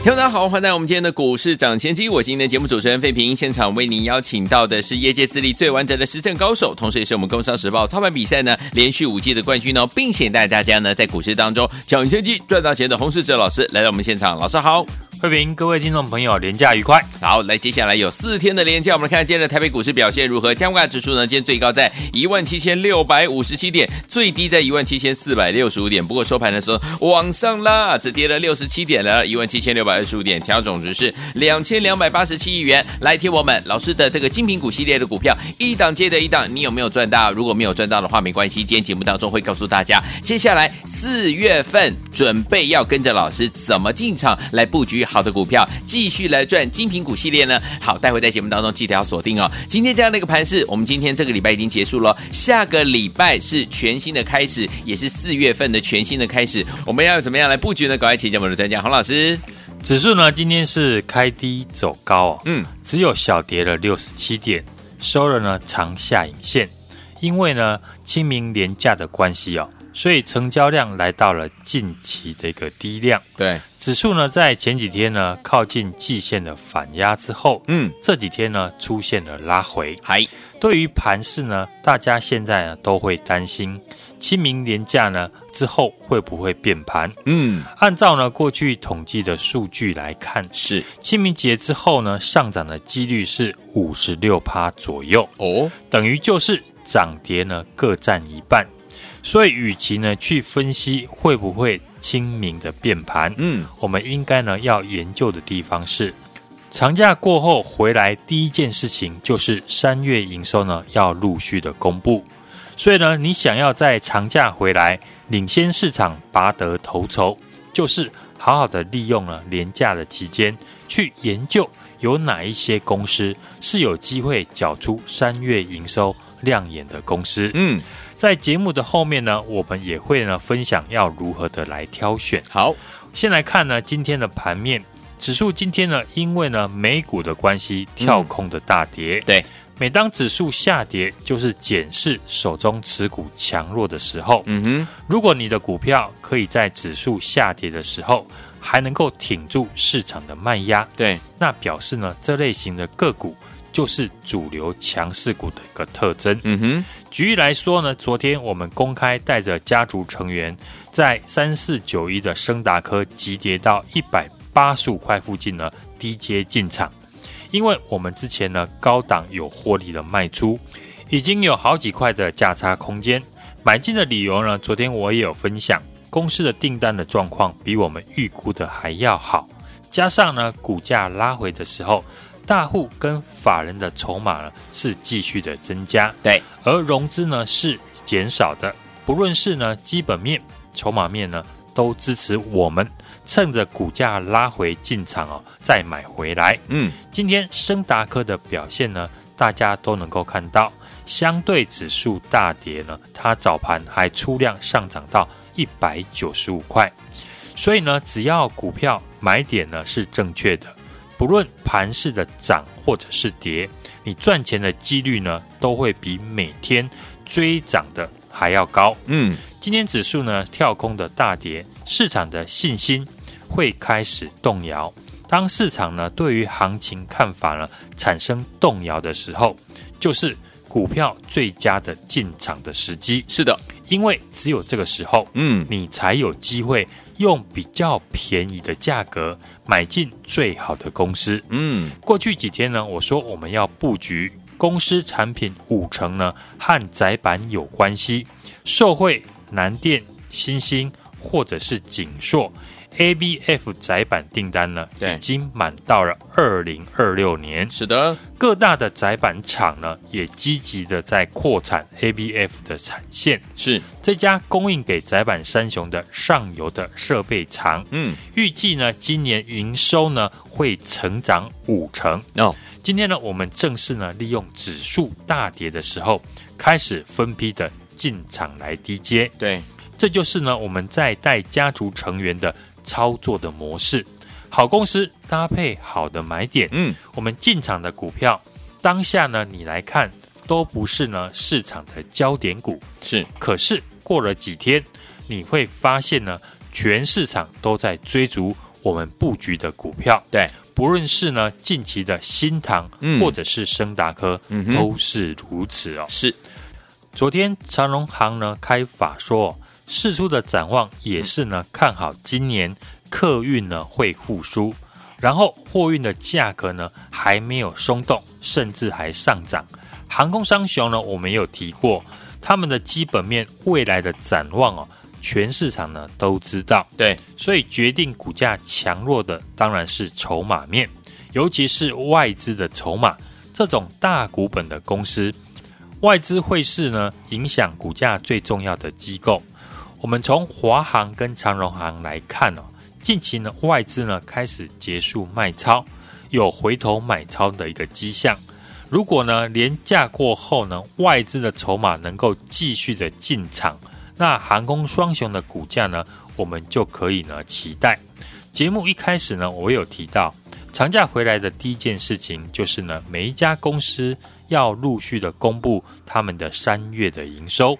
听众大家好，欢迎来到我们今天的股市涨先机。我是今天的节目主持人费平，现场为您邀请到的是业界资历最完整的实战高手，同时也是我们工商时报操盘比赛呢连续五季的冠军哦，并且带大家呢在股市当中抢先机赚到钱的洪世哲老师来到我们现场，老师好。慧平，各位听众朋友，连假愉快。好，来，接下来有四天的连假，我们来看今天的台北股市表现如何？加权指数呢，今天最高在一万七千六百五十七点，最低在一万七千四百六十五点。不过收盘的时候往上拉，只跌了六十七点了，一万七千六百二十五点，调总值是两千两百八十七亿元。来听我们老师的这个精品股系列的股票，一档接着一档，你有没有赚到？如果没有赚到的话，没关系，今天节目当中会告诉大家，接下来四月份准备要跟着老师怎么进场来布局好的股票。继续来赚精品股系列呢？好，待会在节目当中记得要锁定哦。今天这样的一个盘势，我们今天这个礼拜已经结束了，下个礼拜是全新的开始，也是四月份的全新的开始。我们要怎么样来布局呢？赶快请教我们的专家洪老师。指数呢，今天是开低走高哦，嗯，只有小跌了六十七点，收了呢长下影线，因为呢清明连假的关系哦。所以成交量来到了近期的一个低量，对，指数呢在前几天呢靠近季线的反压之后，嗯，这几天呢出现了拉回。嗨，对于盘势呢，大家现在呢都会担心清明年假呢之后会不会变盘？嗯，按照呢过去统计的数据来看，是。清明节之后呢上涨的几率是五十六趴左右。哦，等于就是涨跌呢各占一半。所以，与其呢去分析会不会清明的变盘，嗯，我们应该呢要研究的地方是，长假过后回来第一件事情就是三月营收呢要陆续的公布。所以呢，你想要在长假回来领先市场拔得头筹，就是好好的利用了廉价的期间去研究有哪一些公司是有机会缴出三月营收亮眼的公司，嗯。在节目的后面呢，我们也会呢分享要如何的来挑选。好，先来看呢今天的盘面，指数今天呢因为呢美股的关系跳空的大跌。嗯、对，每当指数下跌，就是检视手中持股强弱的时候。嗯哼，如果你的股票可以在指数下跌的时候还能够挺住市场的卖压，对，那表示呢这类型的个股。就是主流强势股的一个特征。嗯哼，举例来说呢，昨天我们公开带着家族成员在三四九一的升达科急跌到一百八十五块附近呢低阶进场，因为我们之前呢高档有获利的卖出，已经有好几块的价差空间。买进的理由呢，昨天我也有分享，公司的订单的状况比我们预估的还要好，加上呢股价拉回的时候。大户跟法人的筹码呢是继续的增加，对，而融资呢是减少的。不论是呢基本面、筹码面呢，都支持我们趁着股价拉回进场哦，再买回来。嗯，今天升达科的表现呢，大家都能够看到，相对指数大跌呢，它早盘还出量上涨到一百九十五块，所以呢，只要股票买点呢是正确的。不论盘势的涨或者是跌，你赚钱的几率呢，都会比每天追涨的还要高。嗯，今天指数呢跳空的大跌，市场的信心会开始动摇。当市场呢对于行情看法呢产生动摇的时候，就是股票最佳的进场的时机。是的，因为只有这个时候，嗯，你才有机会。用比较便宜的价格买进最好的公司。嗯，过去几天呢，我说我们要布局公司产品五成呢和窄板有关系，受惠南电、新兴或者是景硕。ABF 窄板订单呢，已经满到了二零二六年。是的，各大的窄板厂呢，也积极的在扩产 ABF 的产线。是这家供应给窄板三雄的上游的设备厂，嗯，预计呢，今年营收呢会成长五成。哦，今天呢，我们正式呢利用指数大跌的时候，开始分批的进场来低接。对，这就是呢我们在带家族成员的操作的模式。好公司搭配好的买点，嗯，我们进场的股票，当下呢你来看都不是呢市场的焦点股，是。可是过了几天，你会发现呢，全市场都在追逐我们布局的股票。对，不论是呢近期的新塘，嗯，或者是升达科，嗯，都是如此哦。是。昨天长隆行呢开法说，释出的展望也是呢看好今年。客运呢会复苏，然后货运的价格呢还没有松动，甚至还上涨。航空商雄呢，我们也有提过，他们的基本面未来的展望哦，全市场呢都知道。对，所以决定股价强弱的当然是筹码面，尤其是外资的筹码。这种大股本的公司，外资会是呢影响股价最重要的机构。我们从华航跟长荣航来看哦。近期呢，外资呢开始结束卖超，有回头买超的一个迹象。如果呢连假过后呢，外资的筹码能够继续的进场，那航空双雄的股价呢，我们就可以呢期待。节目一开始呢，我有提到长假回来的第一件事情就是呢，每一家公司要陆续的公布他们的三月的营收，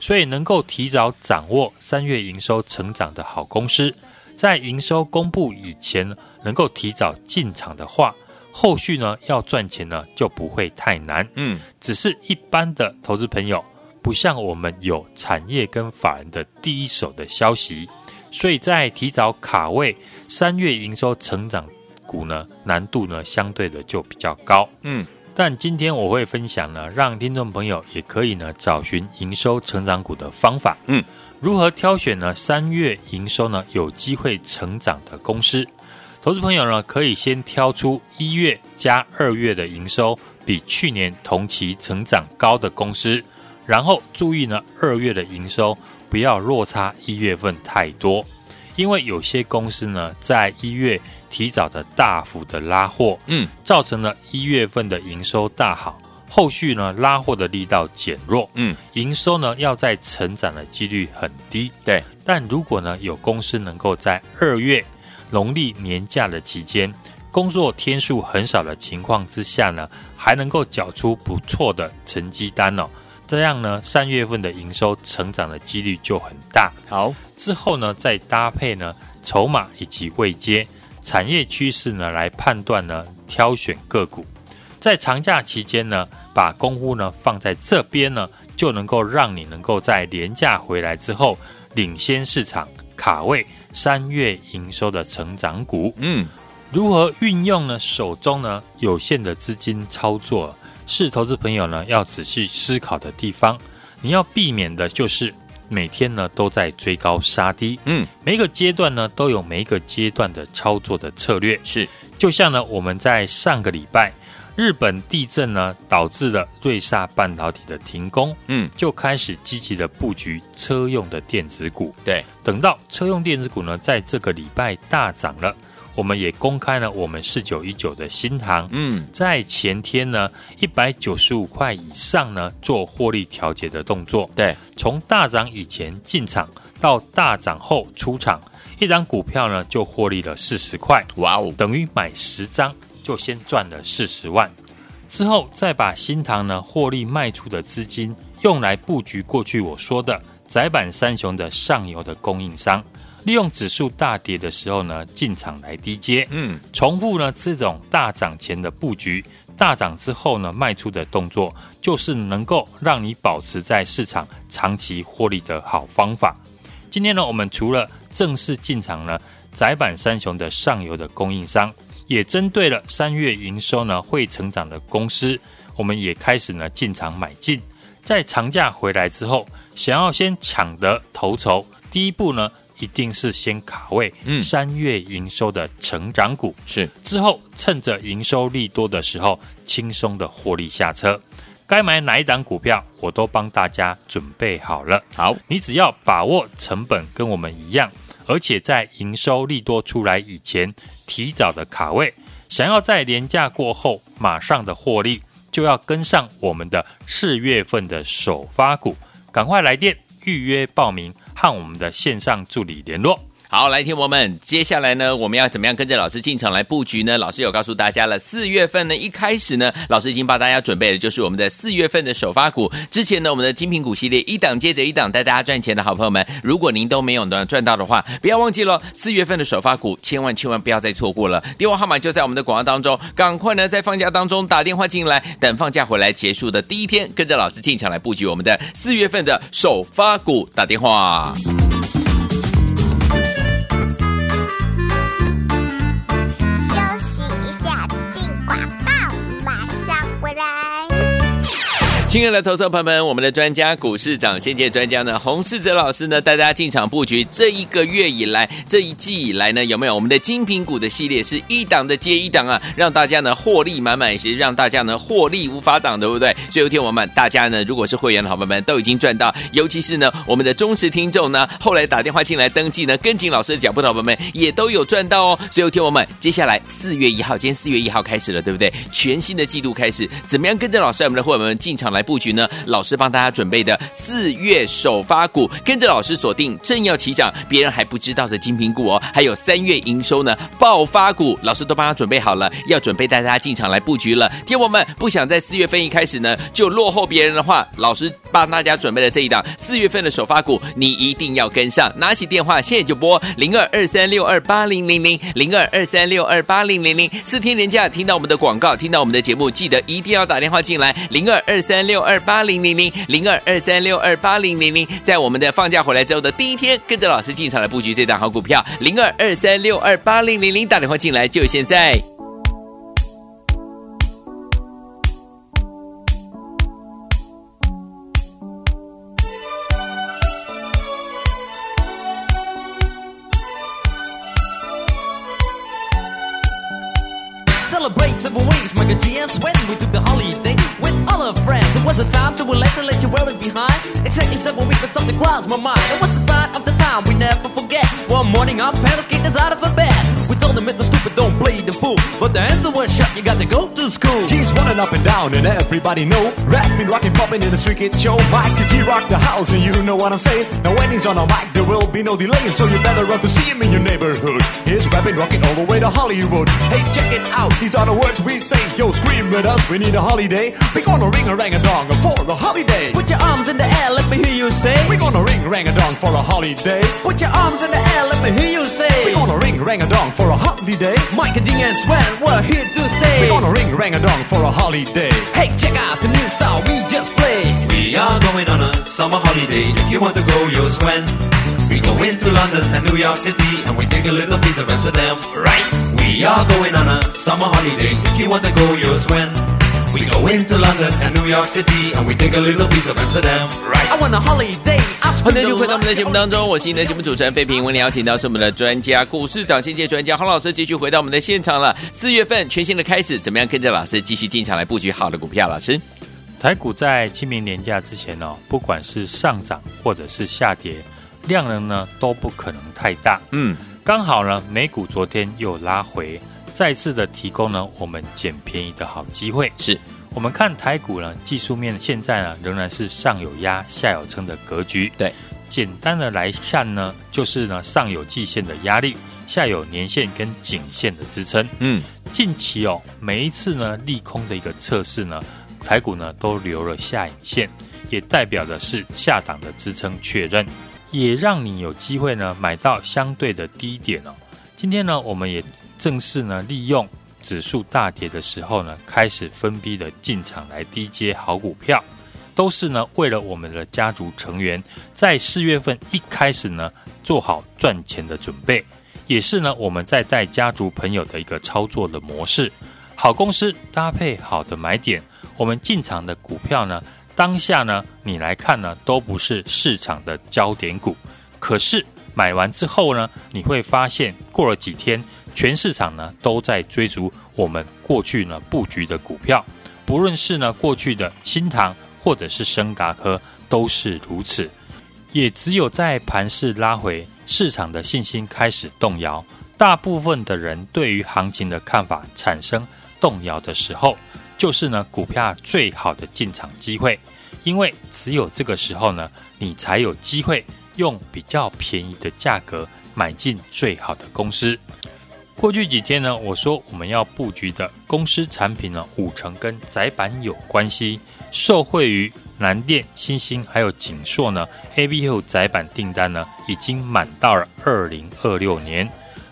所以能够提早掌握三月营收成长的好公司。在营收公布以前，能够提早进场的话，后续呢要赚钱呢就不会太难。嗯，只是一般的投资朋友，不像我们有产业跟法人的第一手的消息，所以在提早卡位三月营收成长股呢，难度呢相对的就比较高。嗯，但今天我会分享呢，让听众朋友也可以呢找寻营收成长股的方法。嗯。如何挑选呢？三月营收呢有机会成长的公司，投资朋友呢可以先挑出一月加二月的营收比去年同期成长高的公司，然后注意呢二月的营收不要落差一月份太多，因为有些公司呢在一月提早的大幅的拉货，嗯，造成了一月份的营收大好。后续呢，拉货的力道减弱，嗯，营收呢要在成长的几率很低，对。但如果呢有公司能够在二月农历年假的期间，工作天数很少的情况之下呢，还能够缴出不错的成绩单哦，这样呢三月份的营收成长的几率就很大。好，之后呢再搭配呢筹码以及位阶产业趋势呢来判断呢挑选个股。在长假期间呢，把功夫呢放在这边呢，就能够让你能够在连假回来之后，领先市场卡位三月营收的成长股。嗯，如何运用呢？手中呢有限的资金操作，是投资朋友呢要仔细思考的地方。你要避免的就是每天呢都在追高杀低。嗯，每一个阶段呢都有每一个阶段的操作的策略。是，就像呢我们在上个礼拜。日本地震呢，导致了瑞萨半导体的停工，嗯，就开始积极的布局车用的电子股。对，等到车用电子股呢，在这个礼拜大涨了，我们也公开了我们四九一九的新塘，嗯，在前天呢，一百九十五块以上呢，做获利调节的动作。对，从大涨以前进场到大涨后出场，一张股票呢就获利了四十块，哇哦，等于买十张。就先赚了四十万，之后再把新塘呢获利卖出的资金用来布局过去我说的窄板三雄的上游的供应商，利用指数大跌的时候呢进场来低接，嗯，重复呢这种大涨前的布局，大涨之后呢卖出的动作，就是能够让你保持在市场长期获利的好方法。今天呢，我们除了正式进场呢窄板三雄的上游的供应商。也针对了三月营收呢会成长的公司，我们也开始呢进场买进。在长假回来之后，想要先抢得头筹，第一步呢一定是先卡位，嗯，三月营收的成长股是。之后趁着营收利多的时候，轻松的获利下车。该买哪一档股票，我都帮大家准备好了。好，你只要把握成本跟我们一样。而且在营收利多出来以前，提早的卡位，想要在廉价过后马上的获利，就要跟上我们的四月份的首发股，赶快来电预约报名，看我们的线上助理联络。好，来听我们，接下来呢，我们要怎么样跟着老师进场来布局呢？老师有告诉大家了，四月份呢，一开始呢，老师已经帮大家准备了，就是我们的四月份的首发股。之前呢，我们的精品股系列一档接着一档带大家赚钱的好朋友们，如果您都没有呢赚到的话，不要忘记了，四月份的首发股，千万千万不要再错过了。电话号码就在我们的广告当中，赶快呢在放假当中打电话进来，等放假回来结束的第一天，跟着老师进场来布局我们的四月份的首发股，打电话。亲爱的投资朋友们，我们的专家股市长先届专家呢，洪世哲老师呢，带大家进场布局。这一个月以来，这一季以来呢，有没有我们的精品股的系列是一档的接一档啊，让大家呢获利满满，也是让大家呢获利无法挡，对不对？所以有天我们大家呢，如果是会员的好朋友们，都已经赚到，尤其是呢我们的忠实听众呢，后来打电话进来登记呢，跟紧老师的脚步的好朋友们也都有赚到哦。所以有天我们接下来四月一号，今天四月一号开始了，对不对？全新的季度开始，怎么样跟着老师我们的会员们进场来布局呢？老师帮大家准备的四月首发股，跟着老师锁定正要起涨，别人还不知道的精品股哦，还有三月营收呢爆发股，老师都帮他准备好了，要准备带大家进场来布局了。听我们不想在四月份一开始呢就落后别人的话，老师帮大家准备了这一档四月份的首发股，你一定要跟上。拿起电话现在就拨零二二三六二八零零零零二二三六二八零零零，四天连假听到我们的广告，听到我们的节目，记得一定要打电话进来零二二三六二八。零零零零二二三六二八零零零，在我们的放假回来之后的第一天，跟着老师进场来布局这档好股票，零二二三六二八零零零，打电话进来就现在。you got to go to school. G's running up and down, and everybody know. Rapping, rocking, popping in the street kid show. Mike G rock the house, and you know what I'm saying. Now when he's on a mic, there will be no delay, so you better run to see him in your neighborhood. He's rapping, rocking all the way to Hollywood. Hey, check it out, these are the words we say. Yo, scream with us, we need a holiday. We're gonna ring a rang a dong for a holiday. Put your arms in the air, let me hear you say. We're gonna ring rang a dong for a holiday. Put your arms in the air, let me hear you say. We're gonna ring rang a dong for a holiday. Mike and G and Sven, we're here to stay. We're gonna ring a rang a dong for a holiday. Hey, check out the new style we just played. We are going on a summer holiday. If you want to go, you'll Sven. We go into London and New York City and we take a little piece of Amsterdam, right? We are going on a summer holiday. If you want to go, you'll Sven. We go into London and New York City and we take a little piece of Amsterdam, right? I want a holiday. 欢迎继续回到我们的节目当中，我是你的节目主持人费平。为您邀请到是我们的专家，股市长先界专家洪老师，继续回到我们的现场了。四月份全新的开始，怎么样跟着老师继续进场来布局好的股票？老师，台股在清明年假之前哦，不管是上涨或者是下跌，量能呢都不可能太大。嗯，刚好呢，美股昨天又拉回。再次的提供呢，我们捡便宜的好机会。是我们看台股呢，技术面现在呢仍然是上有压、下有撑的格局。对，简单的来看呢，就是呢上有季线的压力，下有年线跟颈线的支撑。嗯，近期哦，每一次呢利空的一个测试呢，台股呢都留了下影线，也代表的是下档的支撑确认，也让你有机会呢买到相对的低点哦。今天呢，我们也。正是呢，利用指数大跌的时候呢，开始分批的进场来低接好股票，都是呢为了我们的家族成员在四月份一开始呢做好赚钱的准备，也是呢我们在带家族朋友的一个操作的模式。好公司搭配好的买点，我们进场的股票呢，当下呢你来看呢都不是市场的焦点股，可是买完之后呢，你会发现过了几天。全市场呢都在追逐我们过去呢布局的股票，不论是呢过去的新塘或者是升嘎科都是如此。也只有在盘势拉回，市场的信心开始动摇，大部分的人对于行情的看法产生动摇的时候，就是呢股票最好的进场机会，因为只有这个时候呢，你才有机会用比较便宜的价格买进最好的公司。过去几天呢，我说我们要布局的公司产品呢，五成跟窄板有关系，受惠于南电、新兴还有景硕呢，ABF 窄板订单呢已经满到了二零二六年。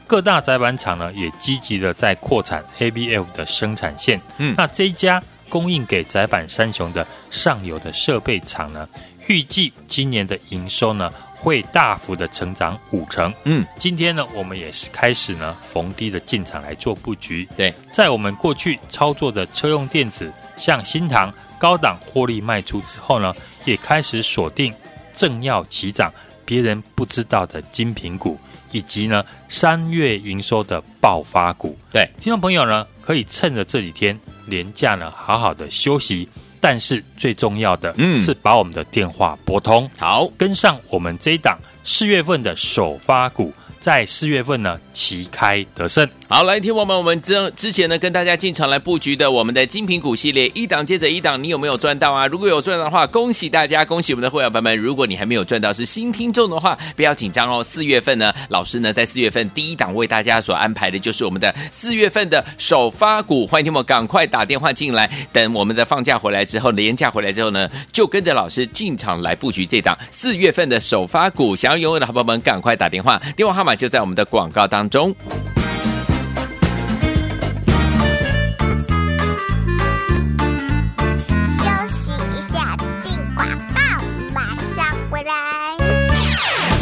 各大载板厂呢也积极的在扩产 ABF 的生产线。嗯，那这一家供应给载板三雄的上游的设备厂呢，预计今年的营收呢会大幅的成长五成。嗯，今天呢我们也是开始呢逢低的进场来做布局。对，在我们过去操作的车用电子，像新塘高档获利卖出之后呢，也开始锁定正要起涨、别人不知道的精品股。以及呢，三月营收的爆发股，对，听众朋友呢，可以趁着这几天连假呢，好好的休息。但是最重要的，嗯，是把我们的电话拨通，好，跟上我们这一档四月份的首发股。在四月份呢，旗开得胜。好，来听我们，我们之之前呢，跟大家进场来布局的我们的精品股系列，一档接着一档，你有没有赚到啊？如果有赚到的话，恭喜大家，恭喜我们的会员朋友们。如果你还没有赚到，是新听众的话，不要紧张哦。四月份呢，老师呢在四月份第一档为大家所安排的就是我们的四月份的首发股，欢迎听我赶快打电话进来。等我们的放假回来之后，年假回来之后呢，就跟着老师进场来布局这档四月份的首发股。想要拥有的好朋友们，赶快打电话，电话号码。就在我们的广告当中。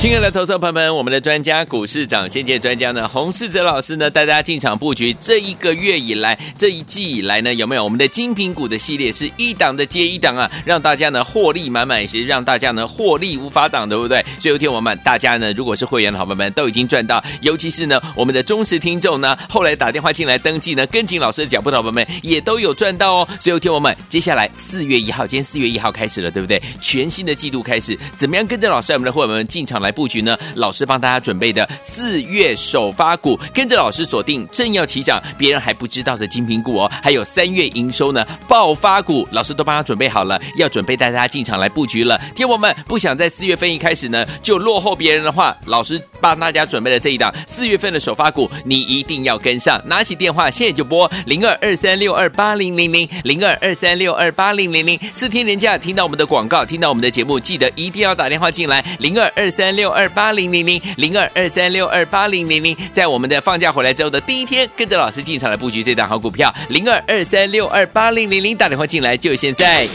亲爱的投资朋友们，我们的专家股市长先见专家呢，洪世哲老师呢，带大家进场布局。这一个月以来，这一季以来呢，有没有我们的精品股的系列是一档的接一档啊，让大家呢获利满满，也是让大家呢获利无法挡，对不对？所以有天我们大家呢，如果是会员的好朋友们，都已经赚到，尤其是呢我们的忠实听众呢，后来打电话进来登记呢，跟紧老师的脚步的好朋友们也都有赚到哦。所以有天我们接下来四月一号，今天四月一号开始了，对不对？全新的季度开始，怎么样跟着老师我们的会员们进场来？布局呢？老师帮大家准备的四月首发股，跟着老师锁定正要起涨、别人还不知道的精品股哦。还有三月营收呢爆发股，老师都帮他准备好了，要准备带大家进场来布局了。天我们不想在四月份一开始呢就落后别人的话，老师帮大家准备了这一档四月份的首发股，你一定要跟上。拿起电话现在就拨零二二三六二八零零零零二二三六二八零零零。四天连假听到我们的广告，听到我们的节目，记得一定要打电话进来零二二三六。二八零零零零二二三六二八零零零，在我们的放假回来之后的第一天，跟着老师进场来布局这档好股票，零二二三六二八零零零，打电话进来就现在。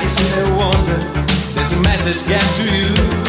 I still wonder, there's a message get to you.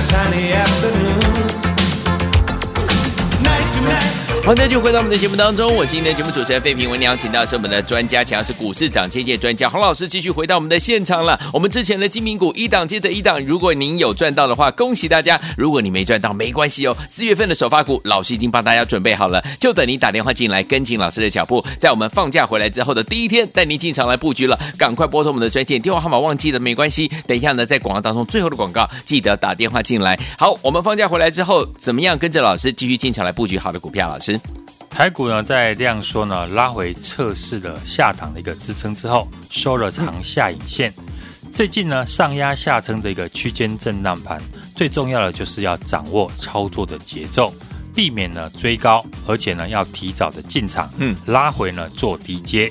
sunny afternoon. 好的，就回到我们的节目当中，我是今天的节目主持人费平，为您邀请到是我们的专家，强势股市涨跌专家洪老师，继续回到我们的现场了。我们之前的精明股一档接着一档，如果您有赚到的话，恭喜大家；如果你没赚到，没关系哦。四月份的首发股，老师已经帮大家准备好了，就等你打电话进来，跟紧老师的脚步，在我们放假回来之后的第一天，带您进场来布局了。赶快拨通我们的专线电话号码，忘记了没关系，等一下呢，在广告当中最后的广告，记得打电话进来。好，我们放假回来之后，怎么样跟着老师继续进场来布局好的股票？老师。台股呢，在量缩呢，拉回测试的下档的一个支撑之后，收了长下影线。最近呢，上压下撑的一个区间震荡盘，最重要的就是要掌握操作的节奏，避免呢追高，而且呢要提早的进场。嗯，拉回呢做低接。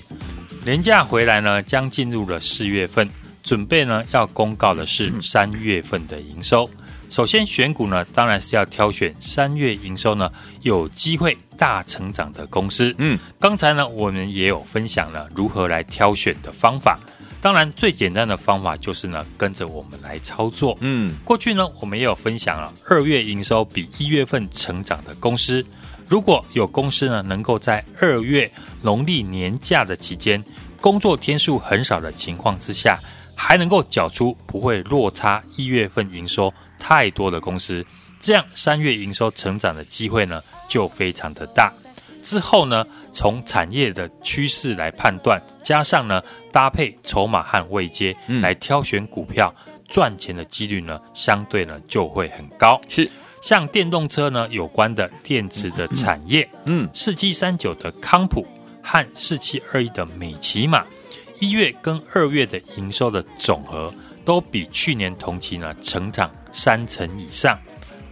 廉价回来呢，将进入了四月份，准备呢要公告的是三月份的营收。首先选股呢，当然是要挑选三月营收呢有机会大成长的公司。嗯，刚才呢我们也有分享了如何来挑选的方法。当然最简单的方法就是呢跟着我们来操作。嗯，过去呢我们也有分享了二月营收比一月份成长的公司。如果有公司呢能够在二月农历年假的期间工作天数很少的情况之下，还能够缴出不会落差一月份营收太多的公司，这样三月营收成长的机会呢就非常的大。之后呢，从产业的趋势来判断，加上呢搭配筹码和位阶来挑选股票，赚钱的几率呢相对呢就会很高。是像电动车呢有关的电池的产业，嗯，四七三九的康普和四七二一的美琪玛。一月跟二月的营收的总和都比去年同期呢成长三成以上，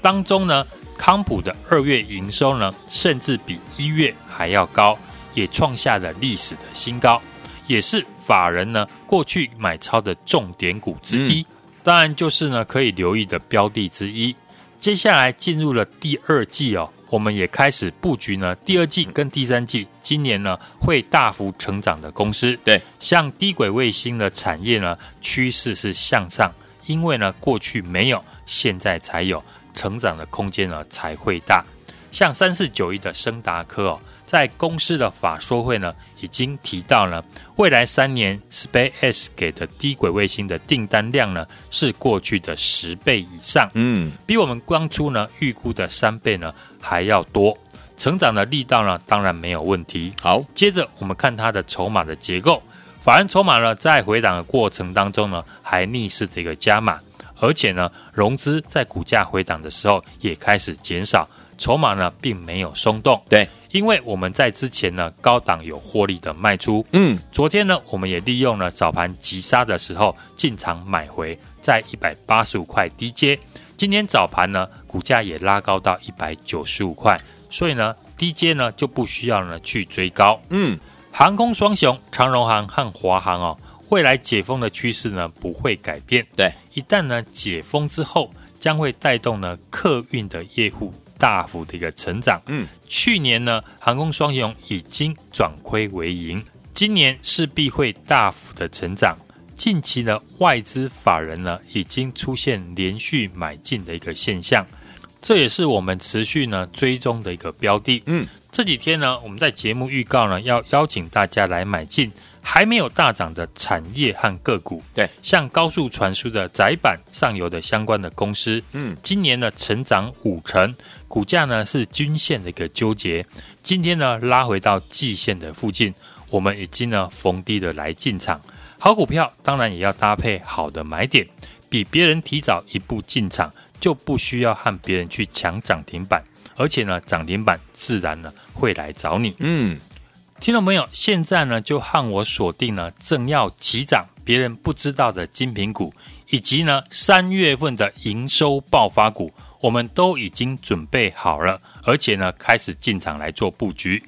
当中呢康普的二月营收呢甚至比一月还要高，也创下了历史的新高，也是法人呢过去买超的重点股之一，当然就是呢可以留意的标的之一。接下来进入了第二季哦。我们也开始布局呢，第二季跟第三季，今年呢会大幅成长的公司。对，像低轨卫星的产业呢，趋势是向上，因为呢过去没有，现在才有，成长的空间呢才会大。像三四九一的升达科哦。在公司的法说会呢，已经提到了未来三年 SpaceX 给的低轨卫星的订单量呢，是过去的十倍以上，嗯，比我们当初呢预估的三倍呢还要多，成长的力道呢当然没有问题。好，接着我们看它的筹码的结构，法人筹码呢在回档的过程当中呢还逆势这个加码，而且呢融资在股价回档的时候也开始减少。筹码呢并没有松动，对，因为我们在之前呢高档有获利的卖出，嗯，昨天呢我们也利用了早盘急杀的时候进场买回，在一百八十五块低阶，今天早盘呢股价也拉高到一百九十五块，所以呢低阶呢就不需要呢去追高，嗯，航空双雄长荣航和华航哦，未来解封的趋势呢不会改变，对，一旦呢解封之后，将会带动呢客运的业务。大幅的一个成长，嗯，去年呢，航空双雄已经转亏为盈，今年势必会大幅的成长。近期呢，外资法人呢已经出现连续买进的一个现象，这也是我们持续呢追踪的一个标的。嗯，这几天呢，我们在节目预告呢，要邀请大家来买进。还没有大涨的产业和个股，对，像高速传输的窄板上游的相关的公司，嗯，今年呢成长五成，股价呢是均线的一个纠结，今天呢拉回到季线的附近，我们已经呢逢低的来进场。好股票当然也要搭配好的买点，比别人提早一步进场，就不需要和别人去抢涨停板，而且呢涨停板自然呢会来找你，嗯。听众朋友，现在呢就和我锁定了正要起涨、别人不知道的精品股，以及呢三月份的营收爆发股，我们都已经准备好了，而且呢开始进场来做布局。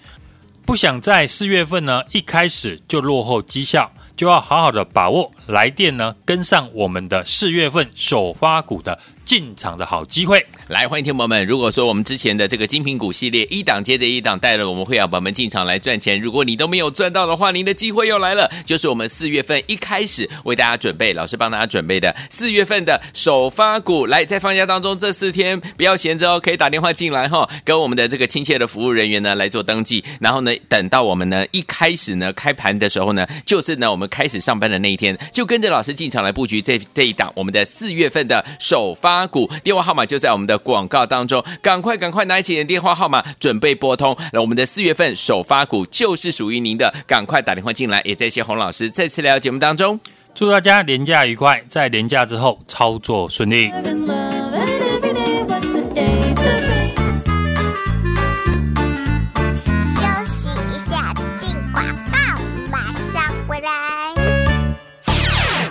不想在四月份呢一开始就落后绩效，就要好好的把握来电呢跟上我们的四月份首发股的进场的好机会。来，欢迎听众朋友们，如果说我们之前的这个精品股系列一档接着一档带了我们会员朋友们进场来赚钱，如果你都没有赚到的话，您的机会又来了，就是我们四月份一开始为大家准备，老师帮大家准备的四月份的首发股。来，在放假当中这四天不要闲着哦，可以打电话进来哈、哦，跟我们的这个亲切的服务人员呢来做登记，然后呢，等到我们呢一开始呢开盘的时候呢，就是呢我们开始上班的那一天，就跟着老师进场来布局这这一档我们的四月份的首发股，电话号码就在我们的广告当中，赶快赶快拿起你的电话号码准备拨通，那我们的四月份首发股就是属于您的，赶快打电话进来，也谢谢洪老师再次来到节目当中，祝大家年假愉快，在年假之后操作顺利。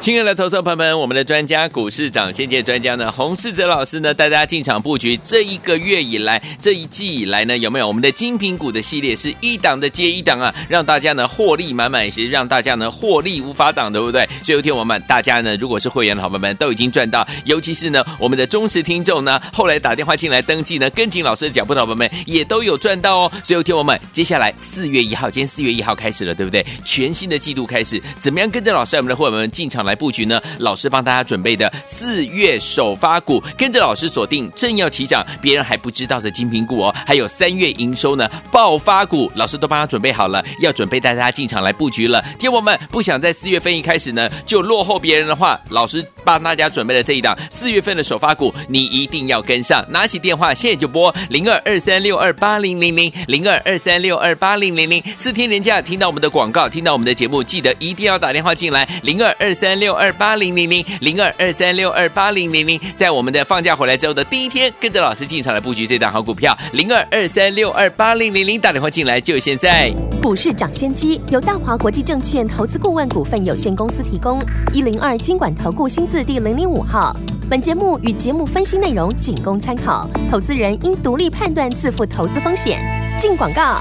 亲爱的投资朋友们，我们的专家股市长先见专家呢，洪世哲老师呢，带大家进场布局。这一个月以来，这一季以来呢，有没有我们的精品股的系列是一档的接一档啊，让大家呢获利满满，也是让大家呢获利无法挡，对不对？所以有天我们大家呢，如果是会员的好朋友们，都已经赚到，尤其是呢我们的忠实听众呢，后来打电话进来登记呢，跟紧老师的脚步的好朋友们也都有赚到哦。所以有天我们接下来四月一号，今天四月一号开始了，对不对？全新的季度开始，怎么样跟着老师我们的会员们进场来？布局呢？老师帮大家准备的四月首发股，跟着老师锁定正要起涨，别人还不知道的精品股哦。还有三月营收呢爆发股，老师都帮他准备好了，要准备带大家进场来布局了。听我们不想在四月份一开始呢就落后别人的话，老师帮大家准备了这一档四月份的首发股，你一定要跟上。拿起电话现在就拨零二二三六二八零零零零二二三六二八零零零。四天连假听到我们的广告，听到我们的节目，记得一定要打电话进来零二二三六。二八零零零零二二三六二八零零零，在我们的放假回来之后的第一天，跟着老师进场来布局这档好股票，零二二三六二八零零零，打电话进来就现在。股市涨先机由大华国际证券投资顾问股份有限公司提供，一零二经管投顾新字第零零五号。本节目与节目分析内容仅供参考，投资人应独立判断，自负投资风险。进广告。